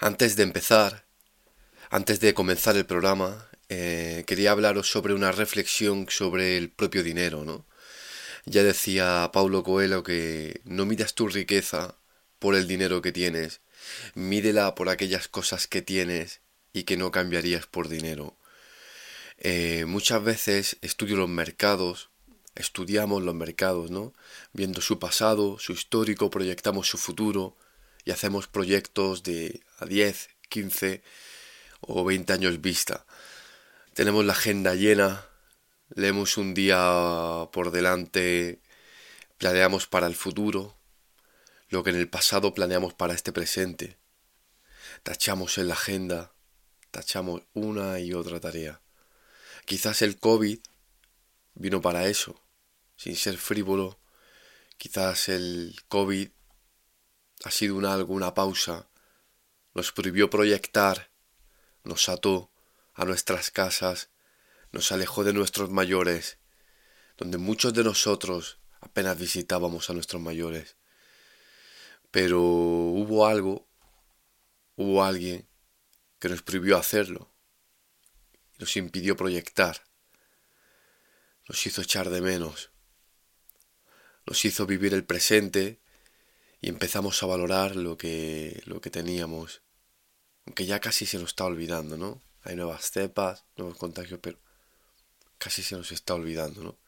Antes de empezar, antes de comenzar el programa, eh, quería hablaros sobre una reflexión sobre el propio dinero, ¿no? Ya decía Paulo Coelho que no midas tu riqueza por el dinero que tienes, mídela por aquellas cosas que tienes y que no cambiarías por dinero. Eh, muchas veces estudio los mercados, estudiamos los mercados, ¿no? Viendo su pasado, su histórico, proyectamos su futuro y hacemos proyectos de a 10, 15 o 20 años vista. Tenemos la agenda llena, leemos un día por delante, planeamos para el futuro, lo que en el pasado planeamos para este presente. Tachamos en la agenda, tachamos una y otra tarea. Quizás el COVID vino para eso, sin ser frívolo. Quizás el COVID ha sido una, alguna pausa nos prohibió proyectar, nos ató a nuestras casas, nos alejó de nuestros mayores, donde muchos de nosotros apenas visitábamos a nuestros mayores. Pero hubo algo, hubo alguien que nos prohibió hacerlo, nos impidió proyectar, nos hizo echar de menos, nos hizo vivir el presente y empezamos a valorar lo que, lo que teníamos aunque ya casi se nos está olvidando, ¿no? Hay nuevas cepas, nuevos contagios, pero casi se nos está olvidando, ¿no?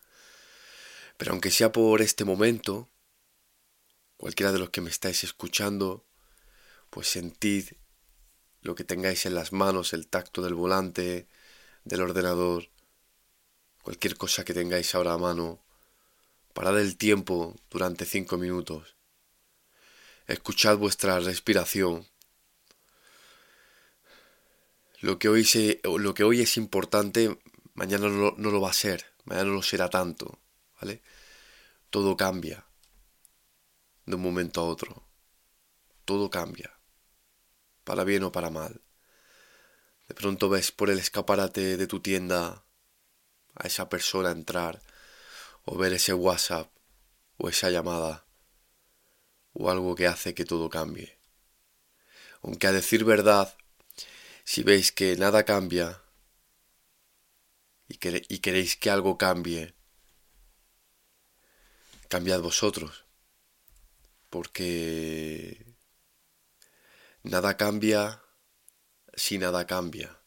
Pero aunque sea por este momento, cualquiera de los que me estáis escuchando, pues sentid lo que tengáis en las manos, el tacto del volante, del ordenador, cualquier cosa que tengáis ahora a mano, parad el tiempo durante cinco minutos, escuchad vuestra respiración, lo que hoy, es importante, mañana no, no lo va a ser, mañana no lo será tanto, ¿vale? Todo cambia de un momento a otro. Todo cambia, para bien o para mal. De pronto ves por el escaparate de tu tienda a esa persona entrar, o ver ese WhatsApp, o esa llamada, o algo que hace que todo cambie. Aunque a decir verdad, si veis que nada cambia y, queréis que algo cambie, cambiad vosotros. Porque nada cambia si nada cambia.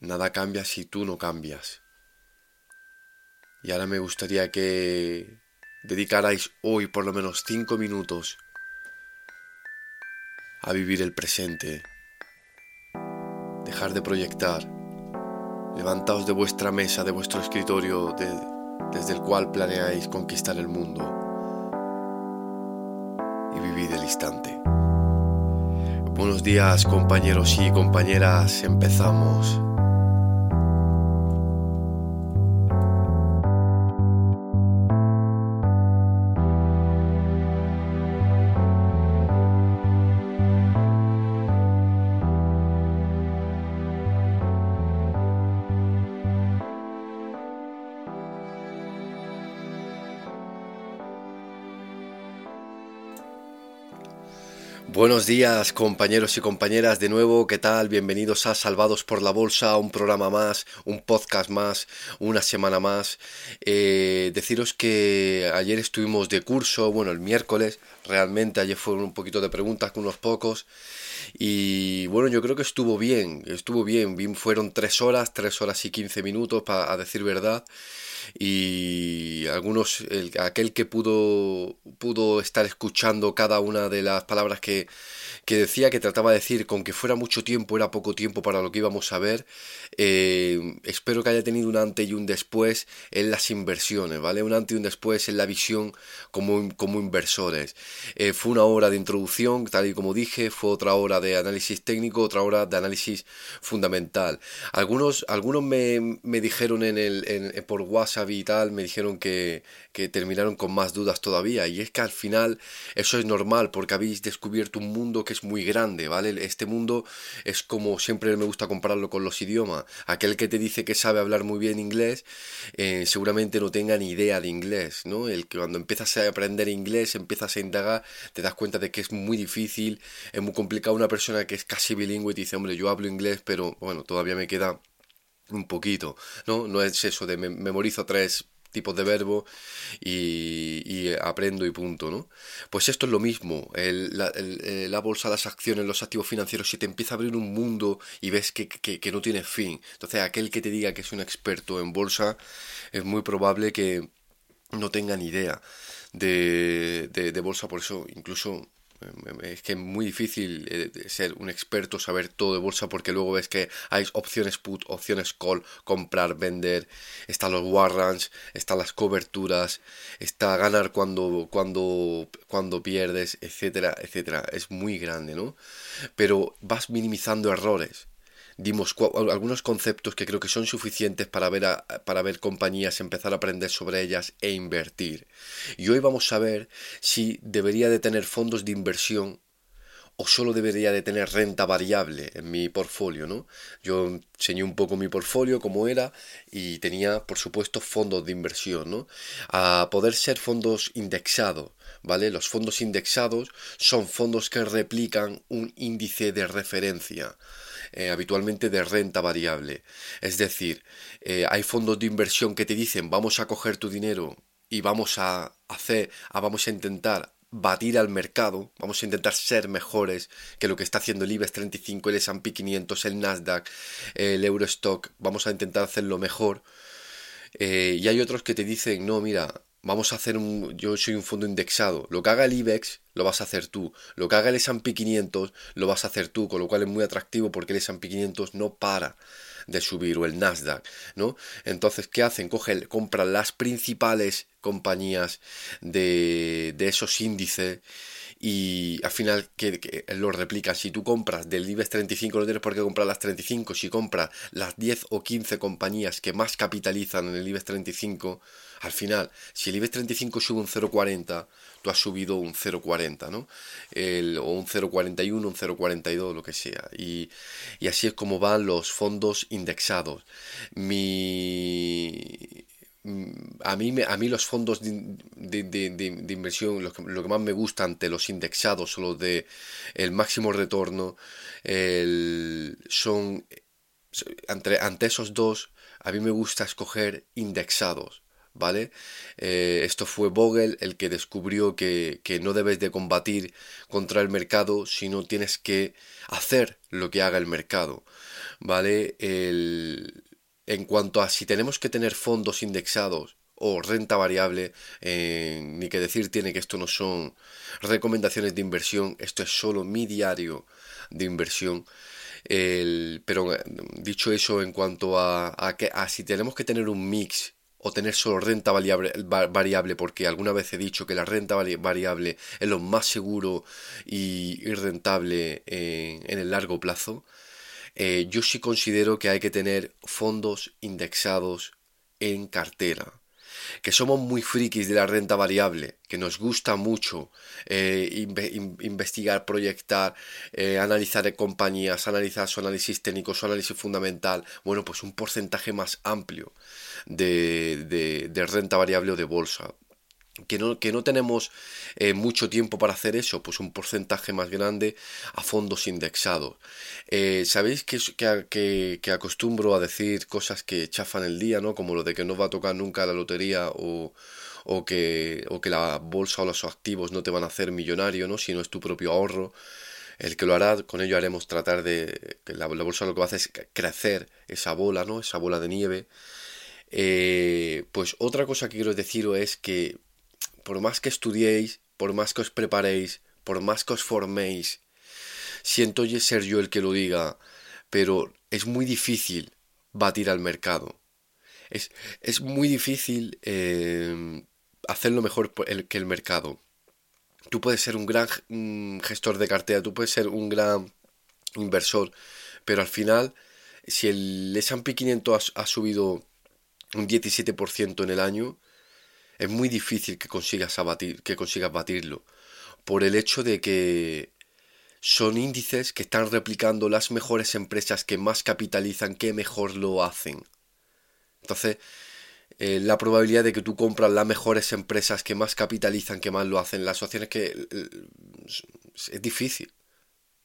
Nada cambia si tú no cambias. Y ahora me gustaría que dedicarais hoy por lo menos cinco minutos a vivir el presente. Dejar de proyectar. Levantaos de vuestra mesa, de vuestro escritorio, desde el cual planeáis conquistar el mundo. Y vivid el instante. Buenos días compañeros y compañeras, empezamos. Buenos días compañeros y compañeras de nuevo, ¿qué tal? Bienvenidos a Salvados por la Bolsa, un programa más, un podcast más, una semana más. Eh, deciros que ayer estuvimos de curso, bueno, el miércoles, realmente ayer fueron un poquito de preguntas con unos pocos. Y bueno, yo creo que estuvo bien, estuvo bien, fueron tres horas, tres horas y quince minutos, para decir verdad y algunos, el, aquel que pudo, pudo estar escuchando cada una de las palabras que, que decía, que trataba de decir con que fuera mucho tiempo, era poco tiempo para lo que íbamos a ver, eh, espero que haya tenido un antes y un después en las inversiones, ¿vale? Un antes y un después en la visión como, como inversores. Eh, fue una hora de introducción, tal y como dije, fue otra hora de análisis técnico, otra hora de análisis fundamental. Algunos, algunos me, me dijeron en el, en, por WhatsApp y tal, me dijeron que, que terminaron con más dudas todavía, y es que al final eso es normal porque habéis descubierto un mundo que es muy grande, ¿vale? Este mundo es como siempre me gusta compararlo con los idiomas. Aquel que te dice que sabe hablar muy bien inglés, eh, seguramente no tenga ni idea de inglés, ¿no? El que cuando empiezas a aprender inglés, empiezas a indagar, te das cuenta de que es muy difícil, es muy complicado una persona que es casi bilingüe y te dice, hombre, yo hablo inglés, pero bueno, todavía me queda un poquito, ¿no? No es eso de memorizo tres tipos de verbo y, aprendo y punto, ¿no? Pues esto es lo mismo, la, eh, la, bolsa, las acciones, los activos financieros, si te empieza a abrir un mundo y ves que, que, no tiene fin, entonces aquel que te diga que es un experto en bolsa, es muy probable que no tenga ni idea de, de, de bolsa, por eso incluso es que es muy difícil eh, ser un experto, saber todo de bolsa, porque luego ves que hay opciones put, opciones call, comprar, vender, están los warrants, están las coberturas, está ganar cuando, cuando, cuando pierdes, etcétera, etcétera. Es muy grande, ¿no? Pero vas minimizando errores dimos algunos conceptos que creo que son suficientes para ver, para ver compañías, empezar a aprender sobre ellas e invertir. Y hoy vamos a ver si debería de tener fondos de inversión o solo debería de tener renta variable en mi portfolio, ¿no? Yo enseñé un poco mi portfolio, cómo era, y tenía, por supuesto, fondos de inversión, ¿no? A poder ser fondos indexados, ¿vale? Los fondos indexados son fondos que replican un índice de referencia. Eh, habitualmente de renta variable. Es decir, eh, hay fondos de inversión que te dicen vamos a coger tu dinero y vamos a hacer, vamos a intentar batir al mercado, vamos a intentar ser mejores que lo que está haciendo el IBEX 35, el S&P 500, el Nasdaq, el Eurostock, vamos a intentar hacerlo mejor. Eh, y hay otros que te dicen, no, mira, vamos a hacer un, yo soy un fondo indexado, lo que haga el IBEX lo vas a hacer tú, lo que haga el S&P 500 lo vas a hacer tú, con lo cual es muy atractivo porque el S&P 500 no para de subir o el Nasdaq, ¿no? Entonces, ¿qué hacen? Cogen, compran las principales compañías de, de esos índices y al final que, lo replican. Si tú compras del IBEX 35, no tienes por qué comprar las 35. Si compras las 10 o 15 compañías que más capitalizan en el IBEX 35, al final, si el IBEX 35 sube un 0,40, tú has subido un 0,40, ¿no? O un 0,41, un 0,42, lo que sea. Y, y así es como van los fondos indexados. Mi a mí, a mí los fondos de, inversión, lo que, más me gusta ante los indexados o los de el máximo retorno, son, ante, ante esos dos, a mí me gusta escoger indexados. ¿Vale? Eh, esto fue Vogel el que descubrió que, que, no debes de combatir contra el mercado, sino tienes que hacer lo que haga el mercado. ¿Vale? El, en cuanto a si tenemos que tener fondos indexados o renta variable, eh, ni que decir tiene que esto no son recomendaciones de inversión, esto es solo mi diario de inversión. pero eh, dicho eso, en cuanto a, que, a si tenemos que tener un mix o tener solo renta variable, variable, porque alguna vez he dicho que la renta variable es lo más seguro y, rentable en el largo plazo, eh, yo sí considero que hay que tener fondos indexados en cartera. Que somos muy frikis de la renta variable, que nos gusta mucho eh, investigar, proyectar, eh, analizar compañías, analizar su análisis técnico, su análisis fundamental. Bueno, pues un porcentaje más amplio de, de renta variable o de bolsa que no, que no tenemos eh, mucho tiempo para hacer eso, pues un porcentaje más grande a fondos indexados. Eh, Sabéis que, que, acostumbro a decir cosas que chafan el día, ¿no? Como lo de que no va a tocar nunca la lotería o, o, que, o que la bolsa o los activos no te van a hacer millonario, ¿no? Si no es tu propio ahorro. El que lo hará, con ello haremos tratar de... la, bolsa lo que va a hacer es crecer esa bola, ¿no? Esa bola de nieve. Eh, pues otra cosa que quiero deciros es que por más que estudiéis, por más que os preparéis, por más que os forméis, siento ser yo el que lo diga, pero es muy difícil batir al mercado. Es, es muy difícil eh, hacerlo mejor que el mercado. Tú puedes ser un gran gestor de cartera, tú puedes ser un gran inversor, pero al final, si el S&P 500 ha, ha subido un 17% en el año, es muy difícil que consigas, abatir, que consigas batirlo. Por el hecho de que son índices que están replicando las mejores empresas que más capitalizan, que mejor lo hacen. Entonces, eh, la probabilidad de que tú compras las mejores empresas que más capitalizan, que más lo hacen, las opciones que es difícil.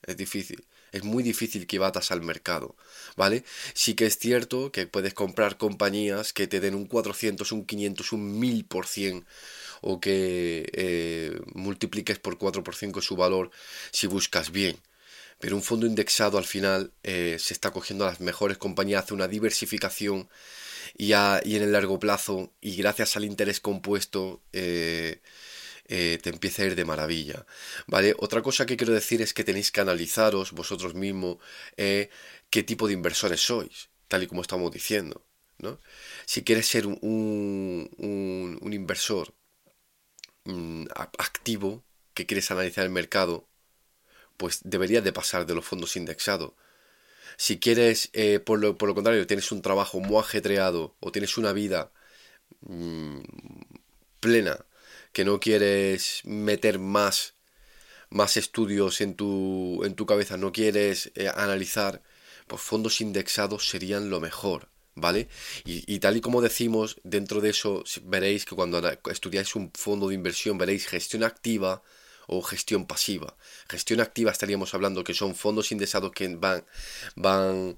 Es difícil. Es muy difícil que batas al mercado, ¿vale? Sí que es cierto que puedes comprar compañías que te den un 400, un 500, un 1000% o que eh, multipliques por 4 por 5 su valor si buscas bien. Pero un fondo indexado al final eh, se está cogiendo a las mejores compañías, hace una diversificación y, y en el largo plazo y gracias al interés compuesto eh, te empieza a ir de maravilla. ¿Vale? Otra cosa que quiero decir es que tenéis que analizaros vosotros mismos qué tipo de inversores sois, tal y como estamos diciendo. ¿no? Si quieres ser un, un, inversor Mm, activo que quieres analizar el mercado, pues deberías de pasar de los fondos indexados. Si quieres, eh, por, lo, por, lo, contrario, tienes un trabajo muy ajetreado o tienes una vida mm, plena, que no quieres meter más, más estudios en tu, en tu cabeza, no quieres eh, analizar, pues fondos indexados serían lo mejor. ¿vale? Y, tal y como decimos, dentro de eso veréis que cuando estudiáis un fondo de inversión veréis gestión activa o gestión pasiva. Gestión activa estaríamos hablando que son fondos indexados que van, van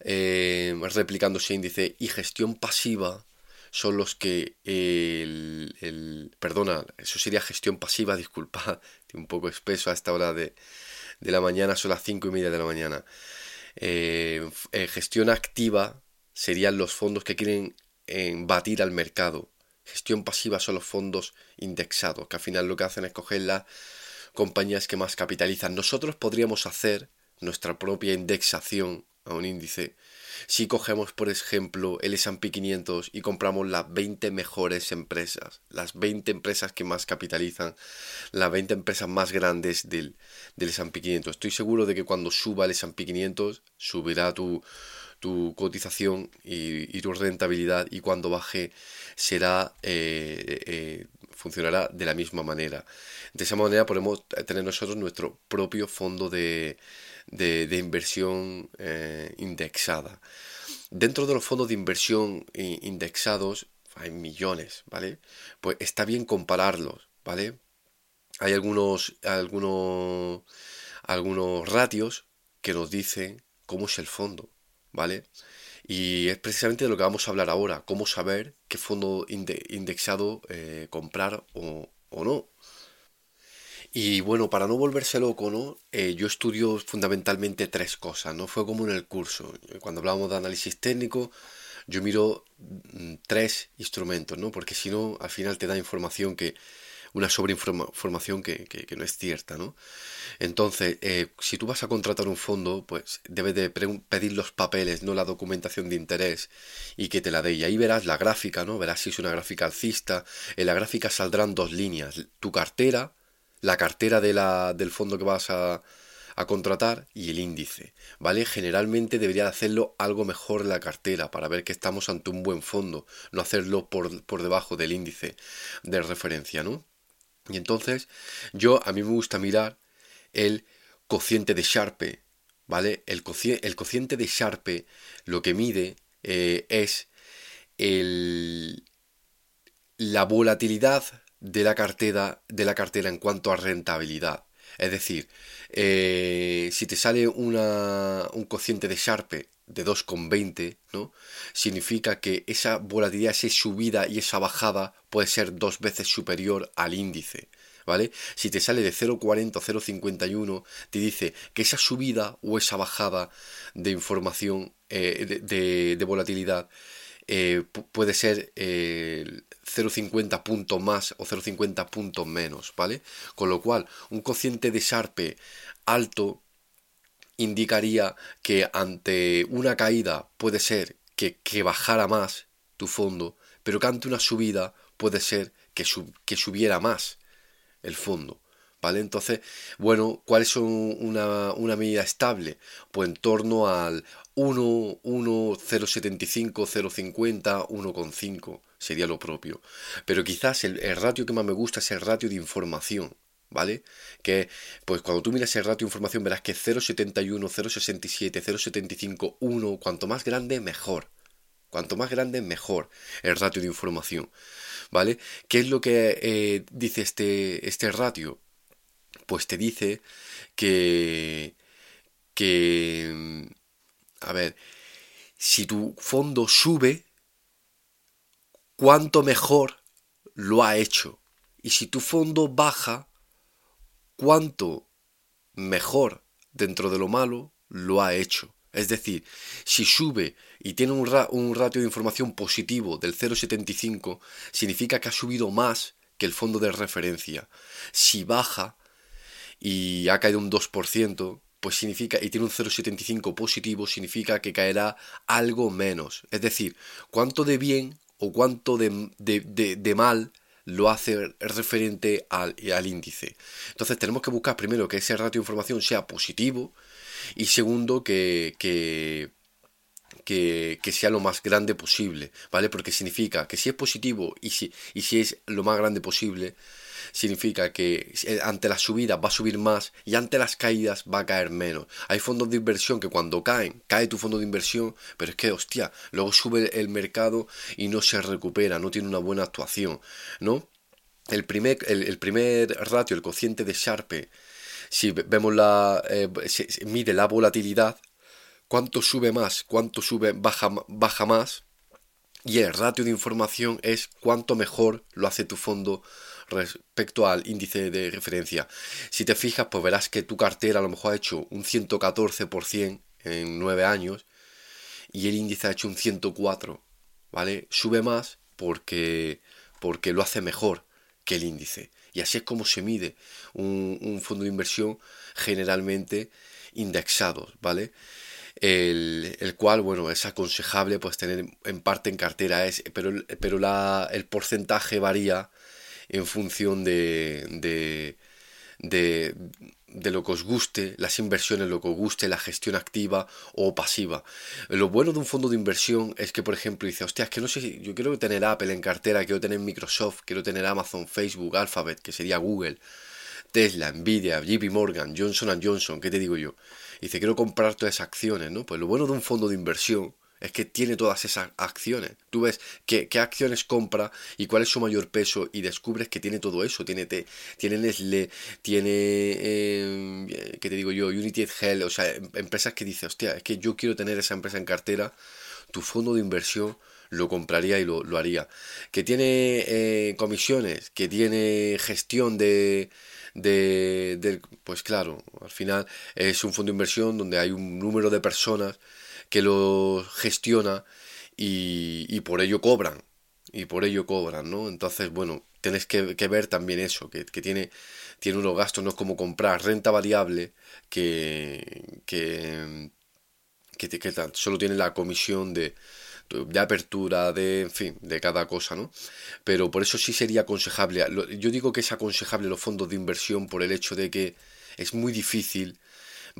eh, replicando ese índice y gestión pasiva son los que el, perdona, eso sería gestión pasiva, disculpad, un poco espeso a esta hora de, de la mañana, son las cinco y media de la mañana. Eh, eh, gestión activa serían los fondos que quieren batir al mercado. Gestión pasiva son los fondos indexados, que al final lo que hacen es coger las compañías que más capitalizan. Nosotros podríamos hacer nuestra propia indexación a un índice si cogemos, por ejemplo, el S&P 500 y compramos las 20 mejores empresas, las 20 empresas que más capitalizan, las 20 empresas más grandes del, del S&P 500. Estoy seguro de que cuando suba el S&P 500 subirá tu, tu cotización y, tu rentabilidad y cuando baje será eh, eh, funcionará de la misma manera. De esa manera podemos tener nosotros nuestro propio fondo de, de, inversión eh, indexada. Dentro de los fondos de inversión indexados hay millones, ¿vale? Pues está bien compararlos, ¿vale? Hay algunos, algunos, algunos ratios que nos dicen cómo es el fondo. ¿vale? Y es precisamente de lo que vamos a hablar ahora, cómo saber qué fondo indexado eh, comprar o, no. Y bueno, para no volverse loco, ¿no? Eh, yo estudio fundamentalmente tres cosas, ¿no? Fue como en el curso. Cuando hablábamos de análisis técnico, yo miro mm, tres instrumentos, ¿no? Porque si no, al final te da información que una sobreinformación que, que, no es cierta, ¿no? Entonces, eh, si tú vas a contratar un fondo, pues debes de pedir los papeles, no la documentación de interés, y que te la dé. Y ahí verás la gráfica, ¿no? Verás si es una gráfica alcista. En la gráfica saldrán dos líneas. Tu cartera, la cartera de la, del fondo que vas a, a contratar y el índice, ¿vale? Generalmente debería hacerlo algo mejor la cartera para ver que estamos ante un buen fondo, no hacerlo por, por debajo del índice de referencia, ¿no? Y entonces yo a mí me gusta mirar el cociente de Sharpe, ¿vale? El, el cociente de Sharpe lo que mide eh, es el, la volatilidad de la, cartera, de la cartera en cuanto a rentabilidad. Es decir, eh, si te sale una, un cociente de Sharpe de 2,20, ¿no? Significa que esa volatilidad, esa subida y esa bajada puede ser dos veces superior al índice. ¿Vale? Si te sale de 0,40 o 0,51, te dice que esa subida o esa bajada de información eh, de, volatilidad eh, puede ser 0,50 eh, puntos más o 0,50 puntos menos, ¿vale? Con lo cual, un cociente de Sharpe alto indicaría que ante una caída puede ser que, bajara más tu fondo, pero que ante una subida puede ser que, que subiera más el fondo. ¿Vale? Entonces, bueno, ¿cuál es una, una medida estable? Pues en torno al 1, 1, 0,75, 0,50, 1,5 sería lo propio. Pero quizás el, ratio que más me gusta es el ratio de información. ¿vale? Que pues cuando tú miras el ratio de información verás que 0,71, 0,67, 0,75, 1, cuanto más grande, mejor. Cuanto más grande, mejor el ratio de información. ¿Vale? ¿Qué es lo que eh, dice este, este ratio? Pues te dice que, que, a ver, si tu fondo sube, cuánto mejor lo ha hecho. Y si tu fondo baja, cuánto mejor dentro de lo malo lo ha hecho. Es decir, si sube y tiene un, un ratio de información positivo del 0,75, significa que ha subido más que el fondo de referencia. Si baja y ha caído un 2%, pues significa, y tiene un 0,75 positivo, significa que caerá algo menos. Es decir, cuánto de bien o cuánto de, de mal lo hace referente al, al, índice. Entonces tenemos que buscar primero que ese ratio de información sea positivo y segundo que, que, que, sea lo más grande posible, ¿vale? Porque significa que si es positivo y si, y si es lo más grande posible, significa que ante las subidas va a subir más y ante las caídas va a caer menos. Hay fondos de inversión que cuando caen, cae tu fondo de inversión, pero es que, hostia, luego sube el mercado y no se recupera, no tiene una buena actuación, ¿no? El primer, el, primer ratio, el cociente de Sharpe, si vemos la, eh, mide la volatilidad, cuánto sube más, cuánto sube, baja, baja más, y el ratio de información es cuánto mejor lo hace tu fondo respecto al índice de referencia. Si te fijas, pues verás que tu cartera a lo mejor ha hecho un 114% en 9 años y el índice ha hecho un 104, ¿vale? Sube más porque, porque lo hace mejor que el índice. Y así es como se mide un, fondo de inversión generalmente indexados, ¿vale? El, el, cual, bueno, es aconsejable pues tener en parte en cartera, es, pero, pero la, el porcentaje varía en función de, de, de, de, lo que os guste, las inversiones, lo que os guste, la gestión activa o pasiva. Lo bueno de un fondo de inversión es que, por ejemplo, dice, hostia, es que no sé, yo quiero tener Apple en cartera, quiero tener Microsoft, quiero tener Amazon, Facebook, Alphabet, que sería Google, Tesla, Nvidia, JP Morgan, Johnson Johnson, ¿qué te digo yo? Dice, quiero comprar todas esas acciones, ¿no? Pues lo bueno de un fondo de inversión es que tiene todas esas acciones. Tú ves qué, acciones compra y cuál es su mayor peso y descubres que tiene todo eso. Tiene, te, tiene Nestlé, tiene, eh, ¿qué te digo yo? Unity Health, o sea, em, empresas que dices, hostia, es que yo quiero tener esa empresa en cartera. Tu fondo de inversión lo compraría y lo, haría. Que tiene eh, comisiones, que tiene gestión de, de, de, Pues claro, al final es un fondo de inversión donde hay un número de personas que lo gestiona y, por ello cobran. Y por ello cobran, ¿no? Entonces, bueno, tienes que, ver también eso, que, tiene, tiene unos gastos, no es como comprar renta variable que, que, que, solo tiene la comisión de, de apertura, de, en fin, de cada cosa, ¿no? Pero por eso sí sería aconsejable. Yo digo que es aconsejable los fondos de inversión por el hecho de que es muy difícil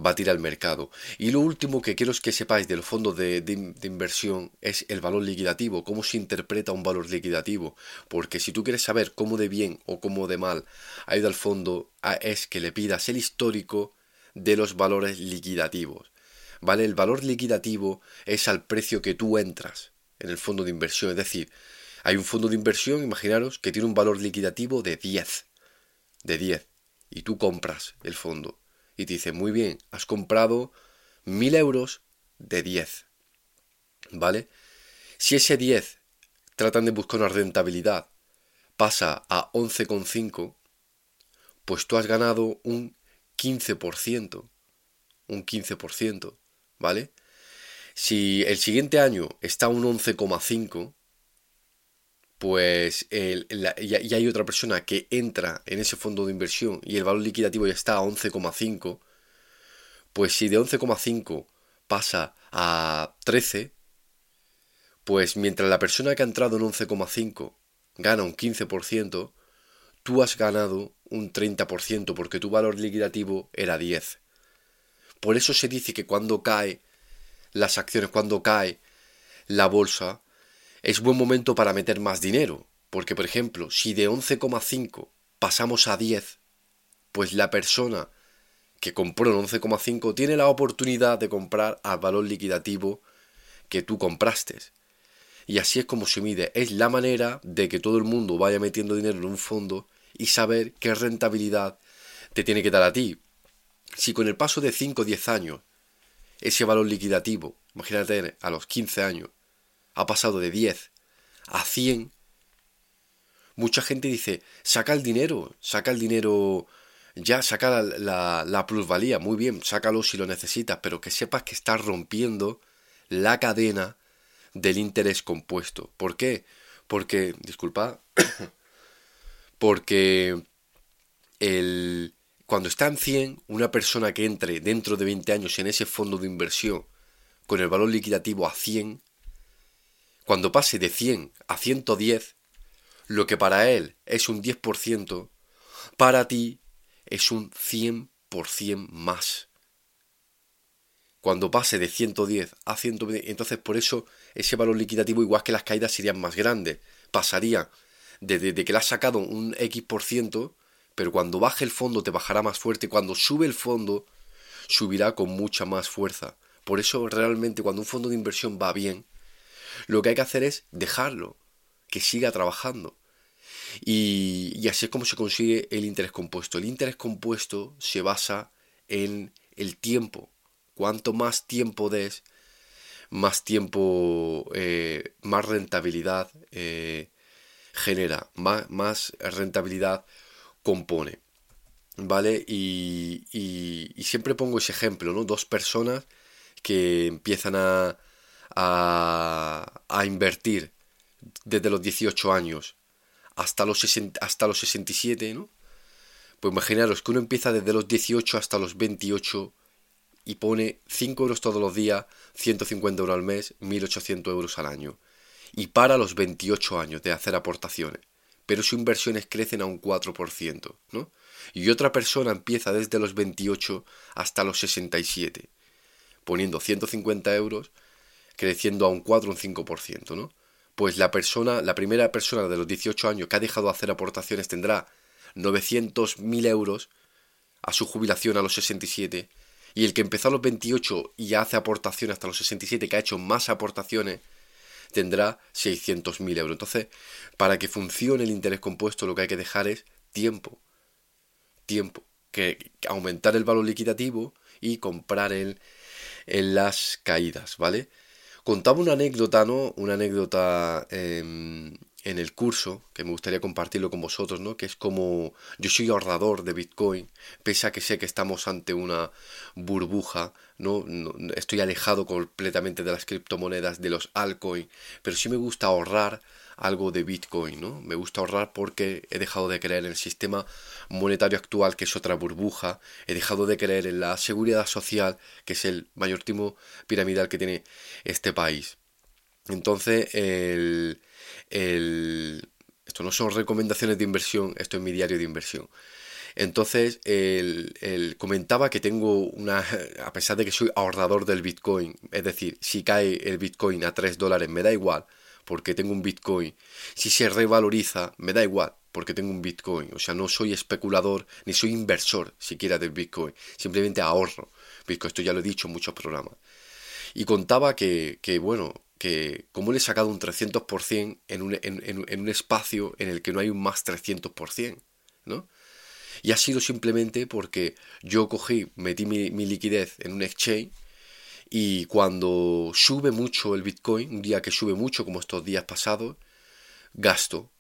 batir al mercado. Y lo último que quiero es que sepáis del fondo de, inversión es el valor liquidativo, cómo se interpreta un valor liquidativo. Porque si tú quieres saber cómo de bien o cómo de mal ha ido al fondo, es que le pidas el histórico de los valores liquidativos. ¿Vale? El valor liquidativo es al precio que tú entras en el fondo de inversión. Es decir, hay un fondo de inversión, imaginaros, que tiene un valor liquidativo de 10. De 10. Y tú compras el fondo y te dice, muy bien, has comprado mil euros de 10. ¿Vale? Si ese 10 tratan de buscar una rentabilidad, pasa a 11,5, pues tú has ganado un 15%. Un 15%, ¿vale? Si el siguiente año está un 11,5, pues el, hay otra persona que entra en ese fondo de inversión y el valor liquidativo ya está a 11,5, pues si de 11,5 pasa a 13, pues mientras la persona que ha entrado en 11,5 gana un 15%, tú has ganado un 30% porque tu valor liquidativo era 10. Por eso se dice que cuando cae las acciones, cuando cae la bolsa, es buen momento para meter más dinero, porque por ejemplo, si de 11,5 pasamos a 10, Pues la persona que compró en 11,5 tiene la oportunidad de comprar al valor liquidativo que tú compraste. Y así es como se mide. Es la manera de que todo el mundo vaya metiendo dinero en un fondo y saber qué rentabilidad te tiene que dar a ti. Si con el paso de 5 o 10 años ese valor liquidativo, imagínate a los 15 años, ha pasado de 10 a 100, mucha gente dice, saca el dinero, saca el dinero, ya, saca la, la, plusvalía, muy bien, sácalo si lo necesitas, pero que sepas que estás rompiendo la cadena del interés compuesto. ¿Por qué? Porque, disculpa, porque el, cuando está en 100, una persona que entre dentro de 20 años en ese fondo de inversión con el valor liquidativo a 100, cuando pase de 100 a 110, lo que para él es un 10%, para ti es un 100% más. Cuando pase de 110 a 120, entonces por eso ese valor liquidativo, igual que las caídas, serían más grandes. Pasaría de, que le has sacado un X%, pero cuando baje el fondo te bajará más fuerte. Cuando sube el fondo, subirá con mucha más fuerza. Por eso realmente cuando un fondo de inversión va bien, lo que hay que hacer es dejarlo, que siga trabajando. Y, y, así es como se consigue el interés compuesto. El interés compuesto se basa en el tiempo. Cuanto más tiempo des, más tiempo, eh, más rentabilidad eh, genera, más, más, rentabilidad compone. ¿Vale? Y, y, siempre pongo ese ejemplo, ¿no? Dos personas que empiezan a, a, invertir desde los 18 años hasta los, hasta los 67, ¿no? Pues imaginaros que uno empieza desde los 18 hasta los 28 y pone 5 euros todos los días, 150 euros al mes, 1800 euros al año. Y para los 28 años de hacer aportaciones. Pero sus inversiones crecen a un 4%, ¿no? Y otra persona empieza desde los 28 hasta los 67, poniendo 150 euros, creciendo a un 4 o un 5%, ¿no? Pues la persona, la primera persona de los 18 años que ha dejado de hacer aportaciones tendrá 900.000 euros a su jubilación a los 67 y el que empezó a los 28 y hace aportaciones hasta los 67, que ha hecho más aportaciones, tendrá 600.000 euros. Entonces, para que funcione el interés compuesto, lo que hay que dejar es tiempo. Tiempo. Que, aumentar el valor liquidativo y comprar en, en las caídas, ¿vale? Contaba una anécdota, ¿no? Una anécdota em, en el curso, que me gustaría compartirlo con vosotros, ¿no? Que es como yo soy ahorrador de Bitcoin, pese a que sé que estamos ante una burbuja, ¿no? estoy alejado completamente de las criptomonedas, de los altcoins, pero sí me gusta ahorrar algo de Bitcoin, ¿no? Me gusta ahorrar porque he dejado de creer en el sistema monetario actual, que es otra burbuja, he dejado de creer en la seguridad social, que es el mayor timo piramidal que tiene este país. Entonces, el esto no son recomendaciones de inversión, esto es mi diario de inversión. Entonces, él, comentaba que tengo una, a pesar de que soy ahorrador del Bitcoin, es decir, si cae el Bitcoin a 3 dólares, me da igual, porque tengo un Bitcoin. Si se revaloriza, me da igual, porque tengo un Bitcoin. O sea, no soy especulador, ni soy inversor siquiera del Bitcoin, simplemente ahorro. Bitcoin, esto ya lo he dicho en muchos programas. Y contaba que, bueno, que como le he sacado un 300% en un, en, un espacio en el que no hay un más 300%, ¿no? Y ha sido simplemente porque yo cogí, metí mi, liquidez en un exchange y cuando sube mucho el Bitcoin, un día que sube mucho como estos días pasados, gasto.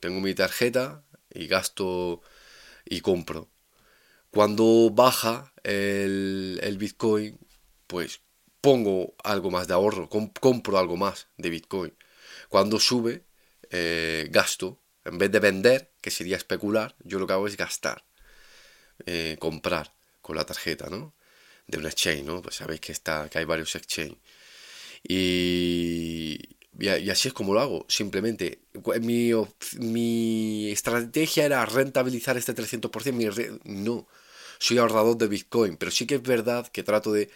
Tengo mi tarjeta y gasto y compro. Cuando baja el, Bitcoin, pues pongo algo más de ahorro, compro algo más de Bitcoin. Cuando sube, eh, gasto. En vez de vender, que sería especular, yo lo que hago es gastar. Eh, comprar con la tarjeta, ¿no? De un exchange, ¿no? Pues sabéis que, está, que hay varios exchange. Y, y, así es como lo hago, simplemente. Mi, mi estrategia era rentabilizar este 300%. Mi no, soy ahorrador de Bitcoin, pero sí que es verdad que trato de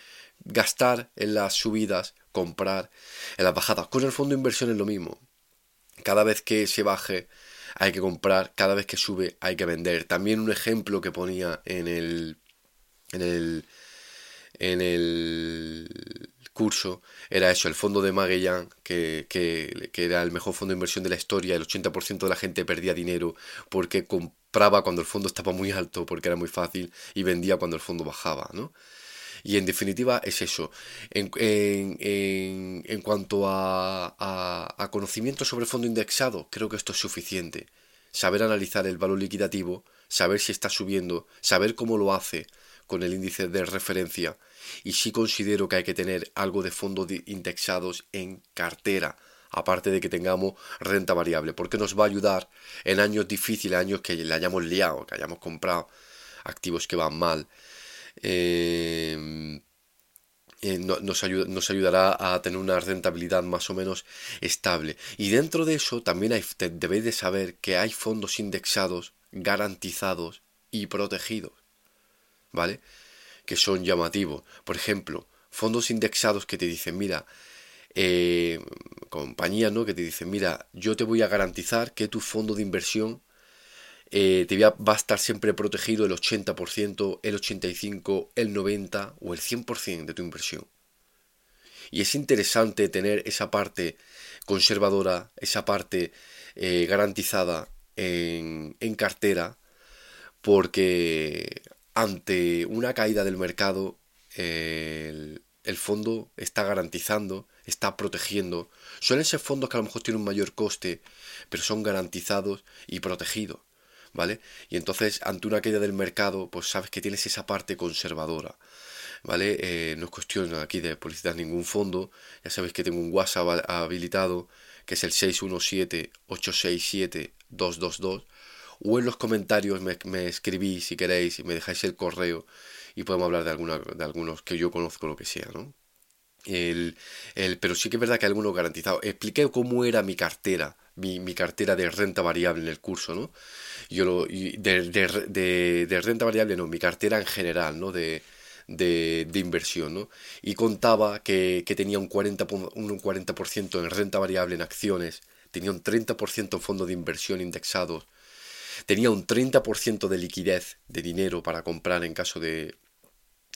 gastar en las subidas, comprar en las bajadas. Con el fondo de inversión es lo mismo. Cada vez que se baje hay que comprar, cada vez que sube hay que vender. También un ejemplo que ponía en el en el en el curso era eso, el fondo de Magellan, que, que, era el mejor fondo de inversión de la historia, el 80% de la gente perdía dinero porque compraba cuando el fondo estaba muy alto, porque era muy fácil, y vendía cuando el fondo bajaba, ¿no? Y en definitiva es eso. En, en, en, cuanto a, a, a, conocimiento sobre el fondo indexado, creo que esto es suficiente. Saber analizar el valor liquidativo, saber si está subiendo, saber cómo lo hace con el índice de referencia. Y sí considero que hay que tener algo de fondos indexados en cartera aparte de que tengamos renta variable, porque nos va a ayudar en años difíciles, años que le hayamos liado, que hayamos comprado activos que van mal, Em, eh, nos, ayudará a tener una rentabilidad más o menos estable. Y dentro de eso también hay, debéis de saber que hay fondos indexados, garantizados y protegidos, ¿vale? Que son llamativos. Por ejemplo, fondos indexados que te dicen, mira, eh, compañías, ¿no? Que te dicen, mira, yo te voy a garantizar que tu fondo de inversión eh, te va, a estar siempre protegido el 80%, el 85%, el 90% o el 100% de tu inversión. Y es interesante tener esa parte conservadora, esa parte eh, garantizada en, cartera, porque ante una caída del mercado, el, fondo está garantizando, está protegiendo. Suelen ser fondos que a lo mejor tienen un mayor coste, pero son garantizados y protegidos. ¿vale? Y entonces, ante una caída del mercado, pues sabes que tienes esa parte conservadora, ¿vale? Eh, no es cuestión aquí de publicitar ningún fondo, ya sabéis que tengo un WhatsApp habilitado, que es el 617-867-222, o en los comentarios me, escribís si queréis y me dejáis el correo y podemos hablar de, alguna, de algunos que yo conozco, lo que sea, ¿no? El, el, pero sí que es verdad que algunos garantizados. Expliqué cómo era mi cartera, mi, mi cartera de renta variable en el curso, ¿no? yo lo, de, de, renta variable, no, mi cartera en general, ¿no? De, de, de, inversión, ¿no? Y contaba que, que tenía un 40%, un 40 en renta variable en acciones, tenía un 30% en fondos de inversión indexados, tenía un 30% de liquidez de dinero para comprar en caso de,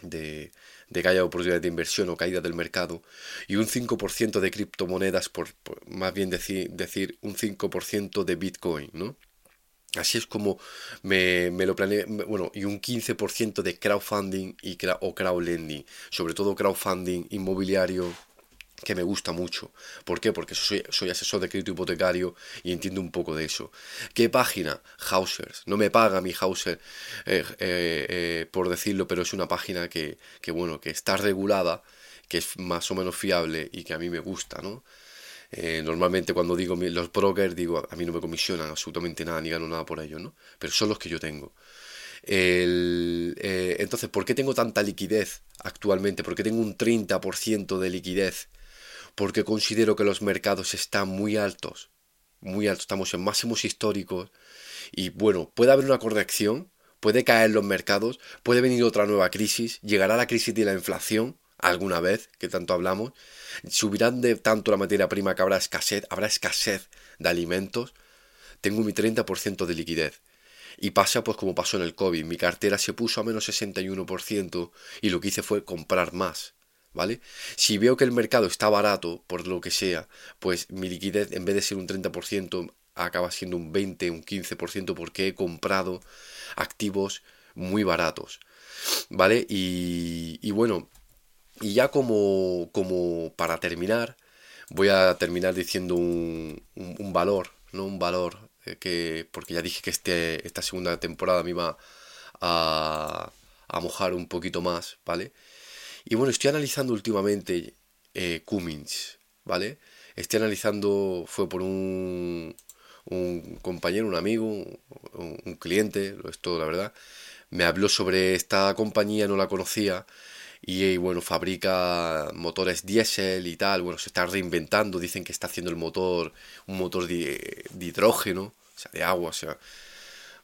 de, de que haya oportunidades de inversión o caída del mercado, y un 5% de criptomonedas, por, más bien decir, decir un 5% de Bitcoin, ¿no? Así es como me, me lo planeé, bueno, y un 15% de crowdfunding y o crowdlending, sobre todo crowdfunding inmobiliario, que me gusta mucho. ¿Por qué? Porque soy, soy asesor de crédito hipotecario y entiendo un poco de eso. ¿Qué página? Hausers. No me paga mi Hauser eh, eh, eh, por decirlo, pero es una página que, que, bueno, que está regulada, que es más o menos fiable y que a mí me gusta, ¿no? Normalmente cuando digo los brokers, digo, a mí no me comisionan absolutamente nada ni gano nada por ellos, ¿no? Pero son los que yo tengo. El, entonces, ¿por qué tengo tanta liquidez actualmente? ¿Por qué tengo un 30% de liquidez? Porque considero que los mercados están muy altos, muy altos, estamos en máximos históricos y bueno, puede haber una corrección, puede caer los mercados, puede venir otra nueva crisis, llegará la crisis de la inflación, alguna vez, que tanto hablamos, subirán de tanto la materia prima que habrá escasez, habrá escasez de alimentos, tengo mi 30% de liquidez. Y pasa pues como pasó en el COVID, mi cartera se puso a menos 61% y lo que hice fue comprar más. ¿Vale? Si veo que el mercado está barato, por lo que sea, pues mi liquidez en vez de ser un 30% acaba siendo un 20, un 15% porque he comprado activos muy baratos. ¿Vale? Y, bueno, y ya como, como para terminar, voy a terminar diciendo un, un, valor, ¿no? Un valor eh, que, porque ya dije que este, esta segunda temporada me iba a, a mojar un poquito más, ¿vale? Y bueno, estoy analizando últimamente eh, Cummins, ¿vale? Estoy analizando, fue por un, un compañero, un amigo, un, cliente, lo es todo la verdad, me habló sobre esta compañía, no la conocía, y bueno, fabrica motores diésel y tal, bueno, se está reinventando, dicen que está haciendo el motor, un motor de, hidrógeno, o sea, de agua, o sea,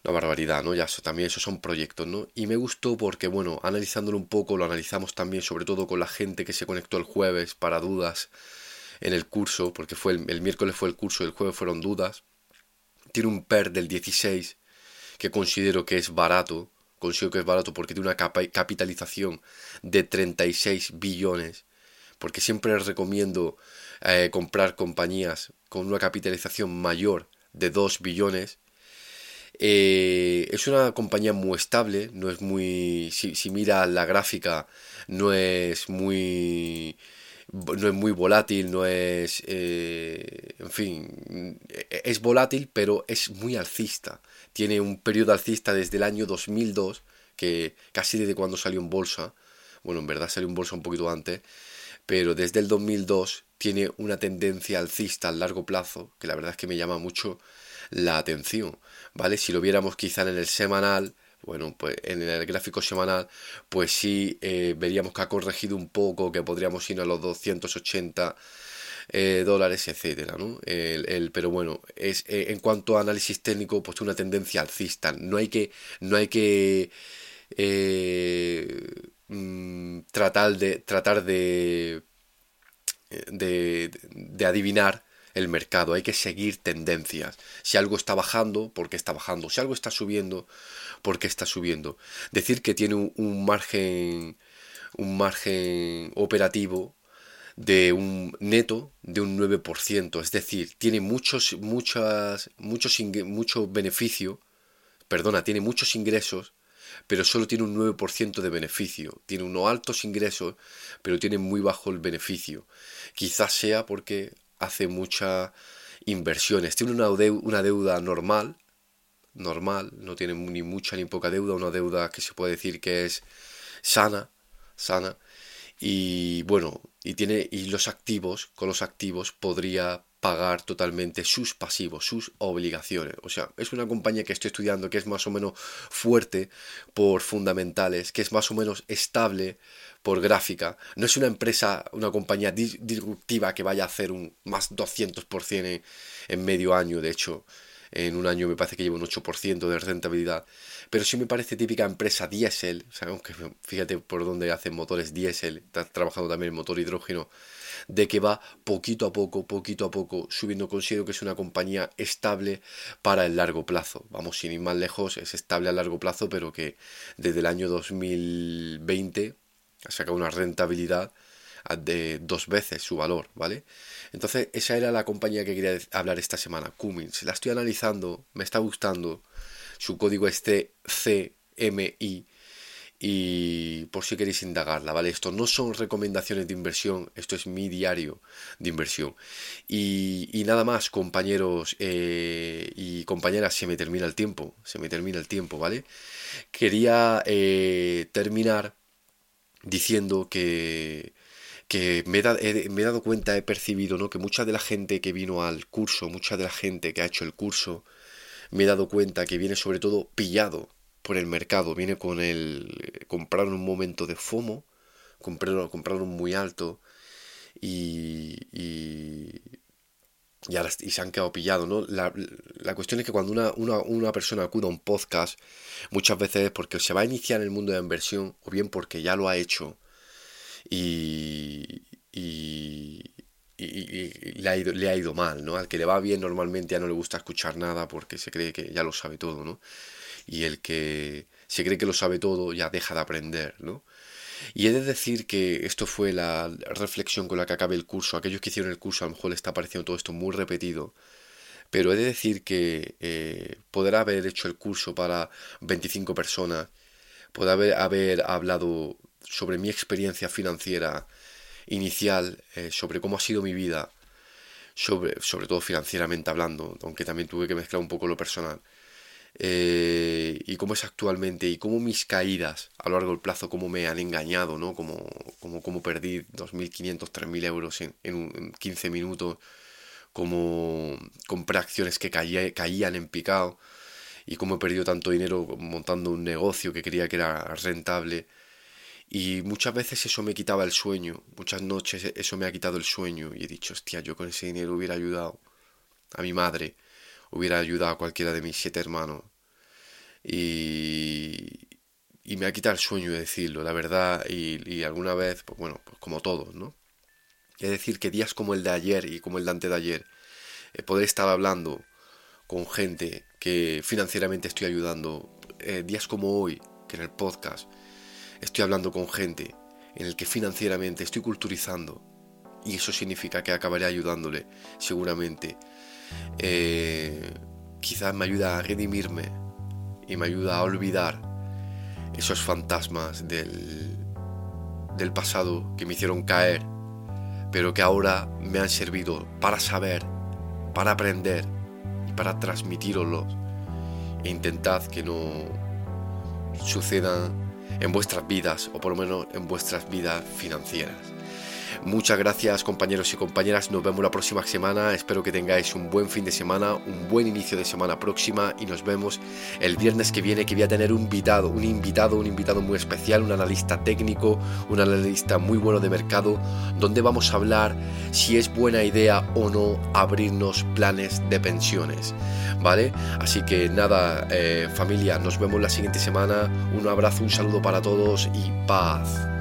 una barbaridad, ¿no? Ya eso, también esos son proyectos, ¿no? Y me gustó porque, bueno, analizándolo un poco, lo analizamos también, sobre todo con la gente que se conectó el jueves para dudas en el curso, porque fue el, miércoles fue el curso y el jueves fueron dudas, tiene un PER del 16, que considero que es barato, considero que es barato porque tiene una capitalización de 36 billones, porque siempre les recomiendo eh, comprar compañías con una capitalización mayor de 2 billones. Eh, es una compañía muy estable, no es muy... Si, si mira la gráfica, no es muy no es muy volátil, no es, eh, en fin, es volátil, pero es muy alcista. Tiene un periodo alcista desde el año 2002, que casi desde cuando salió en bolsa, bueno, en verdad salió en bolsa un poquito antes, pero desde el 2002 tiene una tendencia alcista a largo plazo, que la verdad es que me llama mucho la atención, ¿vale? Si lo viéramos quizá en el semanal, bueno, pues en el gráfico semanal, pues sí eh, veríamos que ha corregido un poco, que podríamos ir a los 280 eh, dólares, etcétera, ¿no? El, pero bueno, es eh, en cuanto a análisis técnico, pues una tendencia alcista. No hay que, no hay que mm, tratar de tratar de, de, de adivinar el mercado, hay que seguir tendencias. Si algo está bajando, ¿por qué está bajando? Si algo está subiendo, ¿por qué está subiendo? Decir que tiene un, margen un margen operativo de un neto de un 9%, es decir, tiene muchos muchas muchos mucho beneficio, perdona, tiene muchos ingresos, pero solo tiene un 9% de beneficio. Tiene unos altos ingresos, pero tiene muy bajo el beneficio. Quizás sea porque hace muchas inversiones. Tiene una deuda, una deuda normal, normal, no tiene ni mucha ni poca deuda, una deuda que se puede decir que es sana, sana. Y bueno, y tiene y los activos, con los activos podría pagar totalmente sus pasivos, sus obligaciones. O sea, es una compañía que estoy estudiando que es más o menos fuerte por fundamentales, que es más o menos estable por gráfica. No es una empresa, una compañía disruptiva que vaya a hacer un más 200% en, en medio año. De hecho, en un año me parece que lleva un 8% de rentabilidad. Pero sí me parece típica empresa diésel, sea, aunque fíjate por dónde hacen motores diésel, está trabajando también el motor hidrógeno, de que va poquito a poco, poquito a poco subiendo. Considero que es una compañía estable para el largo plazo. Vamos, sin ir más lejos, es estable a largo plazo, pero que desde el año 2020 ha sacado una rentabilidad de dos veces su valor, ¿vale? Entonces, esa era la compañía que quería hablar esta semana, Cummins. La estoy analizando, me está gustando. Su código es CMI y por si queréis indagarla, ¿vale? Esto no son recomendaciones de inversión, esto es mi diario de inversión. Y, nada más, compañeros eh, y compañeras, se me termina el tiempo, se me termina el tiempo, ¿vale? Quería eh, terminar diciendo que que me he, dado cuenta, he percibido, ¿no? Que mucha de la gente que vino al curso, mucha de la gente que ha hecho el curso, me he dado cuenta que viene sobre todo pillado por el mercado, viene con el... compraron un momento de FOMO, compraron, compraron muy alto y, y, y, ahora, se han quedado pillados, ¿no? La, la, cuestión es que cuando una, una, una persona acude a un podcast, muchas veces es porque se va a iniciar en el mundo de la inversión o bien porque ya lo ha hecho y, y, le, ha ido, le ha ido mal, ¿no? Al que le va bien normalmente ya no le gusta escuchar nada porque se cree que ya lo sabe todo, ¿no? Y el que se cree que lo sabe todo ya deja de aprender, ¿no? Y he de decir que esto fue la reflexión con la que acabé el curso. Aquellos que hicieron el curso a lo mejor les está pareciendo todo esto muy repetido. Pero he de decir que eh, poder haber hecho el curso para 25 personas, poder haber, haber hablado sobre mi experiencia financiera inicial, eh, sobre cómo ha sido mi vida, sobre, sobre todo financieramente hablando, aunque también tuve que mezclar un poco lo personal, eh, y cómo es actualmente, y cómo mis caídas a lo largo del plazo, cómo me han engañado, ¿no? Como, como, como perdí 2.500, 3.000 euros en, en, 15 minutos, como compré acciones que caían en picado, y cómo he perdido tanto dinero montando un negocio que quería que era rentable y muchas veces eso me quitaba el sueño, muchas noches eso me ha quitado el sueño y he dicho, hostia, yo con ese dinero hubiera ayudado a mi madre, hubiera ayudado a cualquiera de mis siete hermanos. Y, y me ha quitado el sueño de decirlo, la verdad, y, alguna vez, pues bueno, pues como todos, ¿no? Es decir, que días como el de ayer y como el de antes de ayer, eh, poder estar hablando con gente que financieramente estoy ayudando, eh, días como hoy, que en el podcast estoy hablando con gente en el que financieramente estoy culturizando y eso significa que acabaré ayudándole seguramente. Eh, quizás me ayuda a redimirme y me ayuda a olvidar esos fantasmas del, del pasado que me hicieron caer, pero que ahora me han servido para saber, para aprender y para transmitiroslos. E intentad que no sucedan en vuestras vidas, o por lo menos en vuestras vidas financieras. Muchas gracias compañeros y compañeras, nos vemos la próxima semana, espero que tengáis un buen fin de semana, un buen inicio de semana próxima y nos vemos el viernes que viene que voy a tener un invitado, un invitado, un invitado muy especial, un analista técnico, un analista muy bueno de mercado, donde vamos a hablar si es buena idea o no abrirnos planes de pensiones, ¿vale? Así que nada, eh, familia, nos vemos la siguiente semana, un abrazo, un saludo para todos y paz.